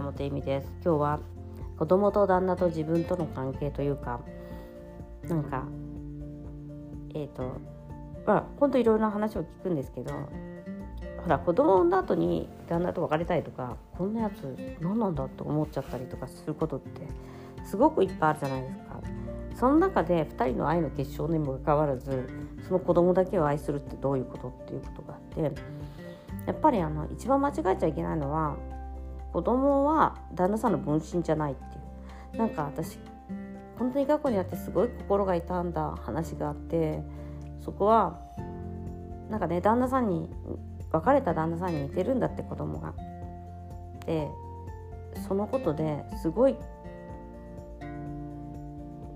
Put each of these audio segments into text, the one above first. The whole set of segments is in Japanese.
山本恵美です今日は子供と旦那と自分との関係というかなんかえっ、ー、とまあ本当いろいろな話を聞くんですけどほら子供の後に旦那と別れたいとかこんなやつ何なんだと思っちゃったりとかすることってすごくいっぱいあるじゃないですか。その中で2人の愛の結晶にもかかわらずその子供だけを愛するってどういうことっていうことがあってやっぱりあの一番間違えちゃいけないのは子供は旦那さんの分身じゃないっていう。なんか私本当に過去にあってすごい心が痛んだ話があってそこはなんかね旦那さんに別れた旦那さんに似てるんだって子供が。でそのことですごい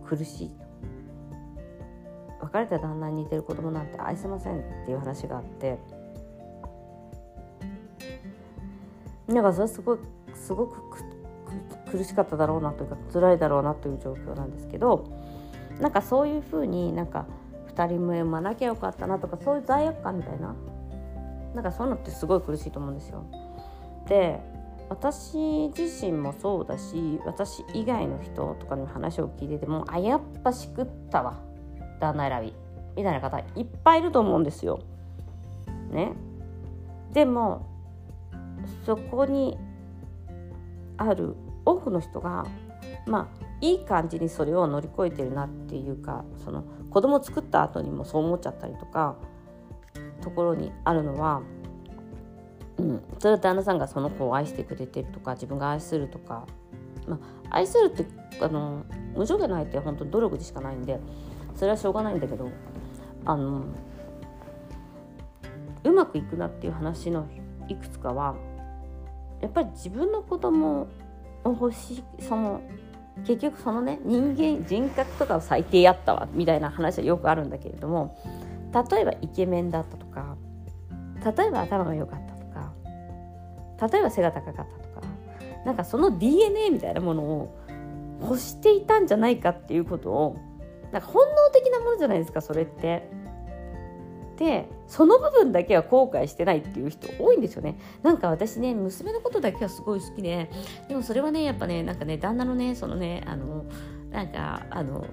苦しい別れた旦那に似てる子供なんて愛せませんっていう話があって。なんかそれすごいすごく苦しかっただろうなというか辛いだろうなという状況なんですけどなんかそういうふうになんか2人目産まなきゃよかったなとかそういう罪悪感みたいななんかそういうのってすごい苦しいと思うんですよ。で私自身もそうだし私以外の人とかの話を聞いててもあやっぱしくったわ旦那選びみたいな方いっぱいいると思うんですよ。ね。でもそこにある多くの人がまあいい感じにそれを乗り越えてるなっていうかその子供作った後にもそう思っちゃったりとかところにあるのは、うん、それは旦那さんがその子を愛してくれてるとか自分が愛するとか、まあ、愛するってあの無条件の愛って本当に努力でしかないんでそれはしょうがないんだけどあのうまくいくなっていう話のいくつかはやっぱり自分の子供を欲しいその結局そのね人間人格とかを最低やったわみたいな話はよくあるんだけれども例えばイケメンだったとか例えば頭が良かったとか例えば背が高かったとかなんかその DNA みたいなものを欲していたんじゃないかっていうことをなんか本能的なものじゃないですかそれって。でその部分だけは後悔してないっていう人多いんですよね。なんか私ね娘のことだけはすごい好きででもそれはねやっぱねなんかね旦那のねそのねあのなんかあの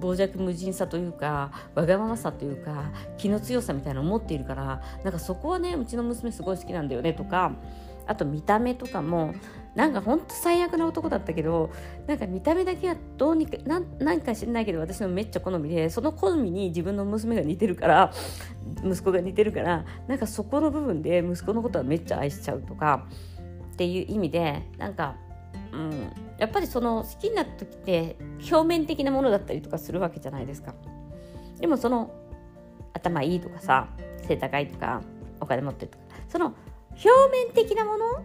傍若無人さというかわがままさというか気の強さみたいなのを持っているからなんかそこはねうちの娘すごい好きなんだよねとかあと見た目とかもなんかほんと最悪な男だったけどなんか見た目だけはどうにかなんか知んないけど私のめっちゃ好みでその好みに自分の娘が似てるから息子が似てるからなんかそこの部分で息子のことはめっちゃ愛しちゃうとかっていう意味でなんか、うん、やっぱりその好きになった時って表面的なものだったりとかするわけじゃないですか。でもその頭いいとかさ背高いとかお金持ってるとかその表面的なもの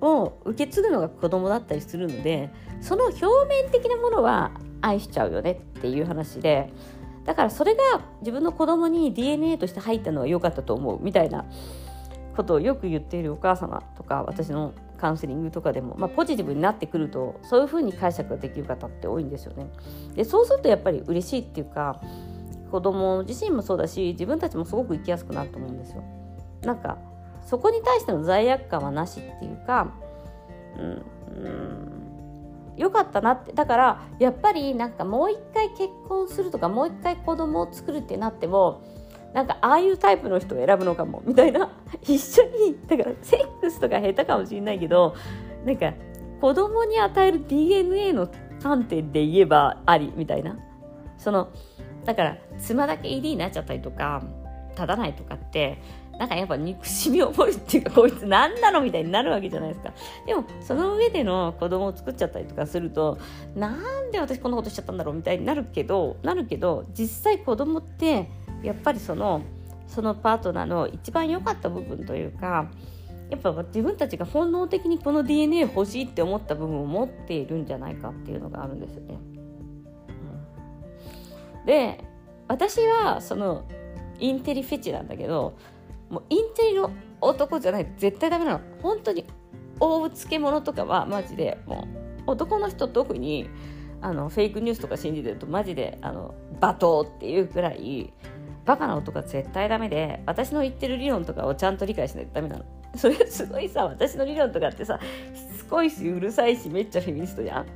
を受け継ぐのが子供だったりするのでその表面的なものは愛しちゃうよねっていう話でだからそれが自分の子供に DNA として入ったのは良かったと思うみたいなことをよく言っているお母様とか私のカウンセリングとかでも、まあ、ポジティブになってくるとそういうふうに解釈ができる方って多いんですよね。でそうするとやっぱり嬉しいっていうか子供自身もそうだし自分たちもすごく生きやすくなると思うんですよ。なんかそこに対しての罪悪感はなしっていうか、うん、うんよかったなって。だからやっぱりなんかもう一回結婚するとかもう一回子供を作るってなってもなんかああいうタイプの人を選ぶのかもみたいな。一緒にだからセックスとか下手かもしれないけどなんか子供に与える DNA の観点で言えばありみたいな。そのだから妻だけ ED になっちゃったりとか立たないとかってなんかやっぱ憎しみを覚えるっていうかこいつ何なのみたいになるわけじゃないですかでもその上での子供を作っちゃったりとかするとなんで私こんなことしちゃったんだろうみたいになるけどなるけど実際子供ってやっぱりそのそのパートナーの一番良かった部分というかやっぱ自分たちが本能的にこの DNA 欲しいって思った部分を持っているんじゃないかっていうのがあるんですよね。うん、で私はそのインテリフェチなんだけどもうインテリの男じゃない絶対ダメなの。本当に大漬物とかはマジでもう男の人特にあのフェイクニュースとか信じてるとマジであの罵倒っていうくらいバカな男は絶対ダメで私の言ってる理論とかをちゃんと理解しないとダメなの。それすごいさ私の理論とかってさしつこいしうるさいしめっちゃフェミニストじゃん。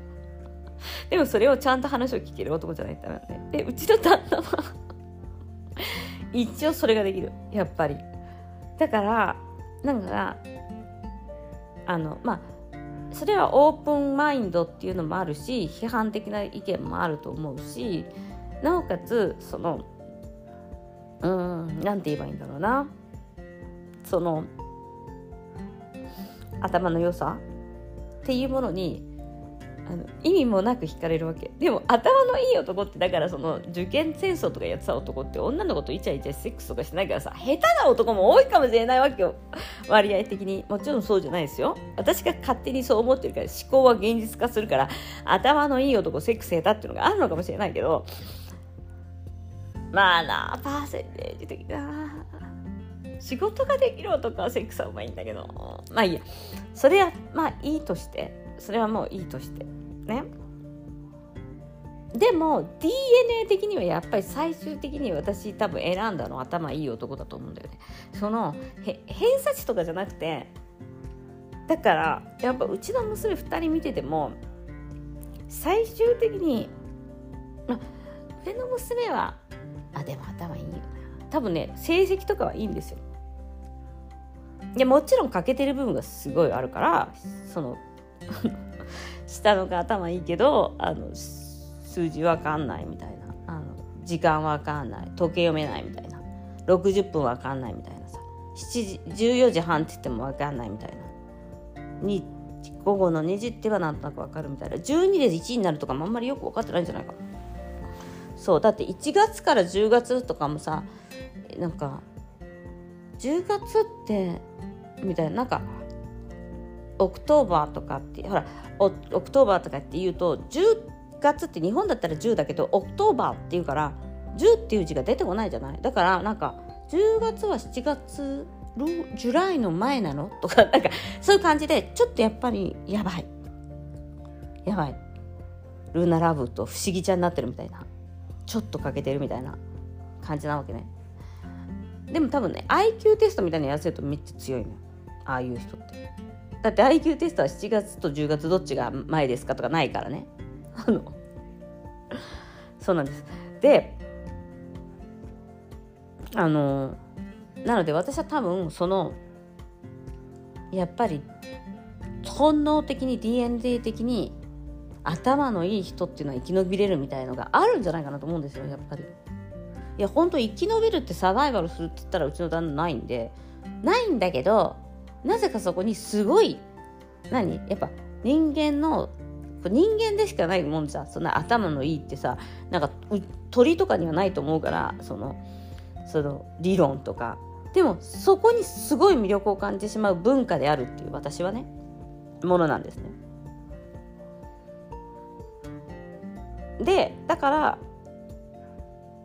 でもそれをちゃんと話を聞ける男じゃないとダメなんででうちの旦那は一応それができる。やっぱり。だからなんかあのまあそれはオープンマインドっていうのもあるし批判的な意見もあると思うしなおかつそのうん何て言えばいいんだろうな。その頭の良さっていうものにあの意味もなく惹かれるわけ。でも頭のいい男ってだからその受験戦争とかやってた男って女の子とイチャイチャセックスとかしないからさ下手な男も多いかもしれないわけよ。割合的に。もちろんそうじゃないですよ。私が勝手にそう思ってるから思考は現実化するから頭のいい男セックス下手っていうのがあるのかもしれないけど。まあなパーセンテージ的な。仕事ができる男はセックスはうまいんだけど。まあいいや。それはまあいいとして。それはもういいとして。ね。でも DNA 的にはやっぱり最終的に私多分選んだの頭いい男だと思うんだよね。その偏差値とかじゃなくてだからやっぱうちの娘2人見てても最終的にま上の娘はあでも頭いいよな。多分ね成績とかはいいんですよ。いやもちろん欠けてる部分がすごいあるからその下の子頭いいけどあの数字わかんないみたいな。あの時間わかんない。時計読めないみたいな。60分わかんないみたいなさ。7時14時半って言ってもわかんないみたいな。に午後の2時ってはなんとなくわかるみたいな。12で1になるとかもあんまりよく分かってないんじゃないかそうだって1月から10月とかもさなんか10月ってみたいな。なんか October とかってほら October とかって言うと10月って日本だったら10だけど October っていうから10っていう字が出てこないじゃない？だからなんか10月は7月ジュライの前なの？とか なんかそういう感じでちょっとやっぱりやばい。やばい。ルーナラブと不思議ちゃんになってるみたいな。ちょっと欠けてるみたいな感じなわけね。でも多分ね IQ テストみたいなやつやるとめっちゃ強いのああいう人って。だって IQ テストは7月と10月どっちが前ですかとかないからね。そうなんです。であのなので私は多分そのやっぱり本能的に DNA 的に頭のいい人っていうのは生き延びれるみたいのがあるんじゃないかなと思うんですよやっぱり。いや本当生き延びるってサバイバルするって言ったらうちの旦那ないんで。ないんだけどなぜかそこにすごい何？やっぱ人間の人間でしかないもんじゃそんな頭のいいってさなんか鳥とかにはないと思うからそのその理論とか。でもそこにすごい魅力を感じてしまう文化であるっていう私はねものなんですね。でだから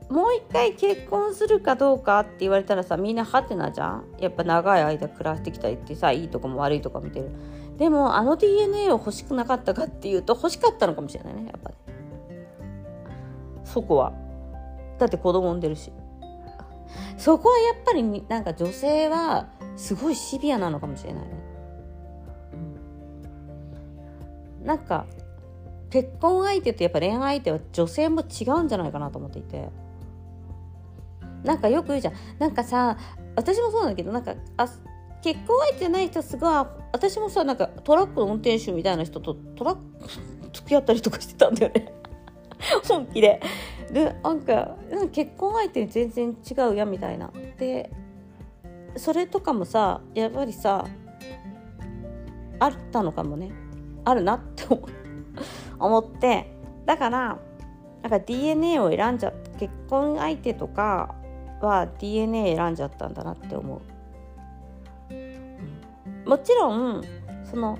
もう一回結婚するかどうかって言われたらさみんなハテナじゃん。やっぱ長い間暮らしてきたりってさいいとこも悪いとこ見てる。でもあの DNA を欲しくなかったかっていうと欲しかったのかもしれないねやっぱりそこは。だって子供産んでるし。そこはやっぱりなんか女性はすごいシビアなのかもしれないね、うん、なんか結婚相手とやっぱ恋愛相手は女性も違うんじゃないかなと思っていて。なんかよく言うじゃん。なんかさ私もそうなんだけどなんかあ結婚相手じゃない人すごい私もさなんかトラックの運転手みたいな人とトラック付き合ったりとかしてたんだよね。本気で。でなんか結婚相手に全然違うやみたいな。でそれとかもさやっぱりさあったのかもね。あるなって思 って。だからなんか DNA を選んじゃった結婚相手とかは DNA 選んじゃったんだなって思う、もちろんその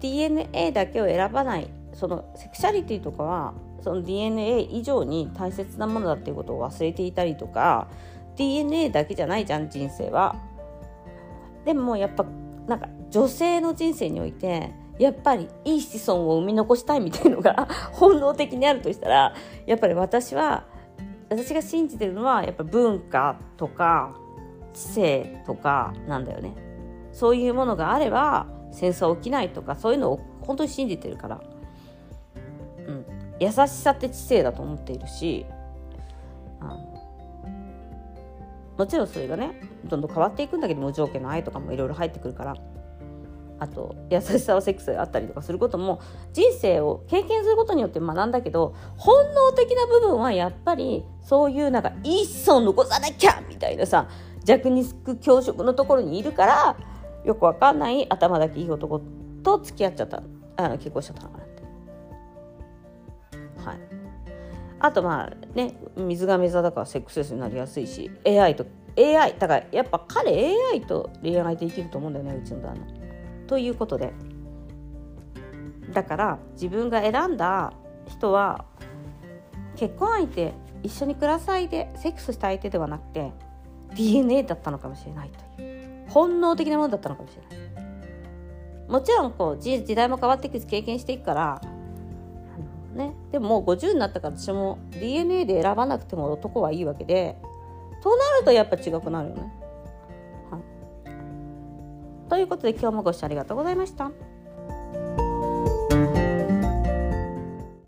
DNA だけを選ばないそのセクシャリティとかはその DNA 以上に大切なものだっていうことを忘れていたりとか DNA だけじゃないじゃん人生は。でもやっぱなんか女性の人生においてやっぱりいい子孫を生み残したいみたいのが本能的にあるとしたらやっぱり私は私が信じてるのはやっぱ文化とか知性とかなんだよね。そういうものがあれば戦争起きないとかそういうのを本当に信じてるから、うん、優しさって知性だと思っているしあのもちろんそれがねどんどん変わっていくんだけど無条件の愛とかもいろいろ入ってくるから。あと優しさはセックスがあったりとかすることも人生を経験することによって学んだけど本能的な部分はやっぱりそういうなんか一層残さなきゃみたいなさ弱肉強食のところにいるからよくわかんない頭だけいい男と付き合っちゃったあ結婚しちゃったのかなって。はいあとまあね水亀座だからセックスレスになりやすいし AI と AI だからやっぱ彼 AI と恋愛できると思うんだよねうちの旦那。ということで。だから自分が選んだ人は結婚相手一緒に暮らす相手セックスした相手ではなくて DNA だったのかもしれないという。本能的なものだったのかもしれない。もちろんこう時代も変わっていく経験していくからね、でももう50になったから私も DNA で選ばなくても男はいいわけでとなるとやっぱ違くなるよね。ということで今日もご視聴ありがとうございました。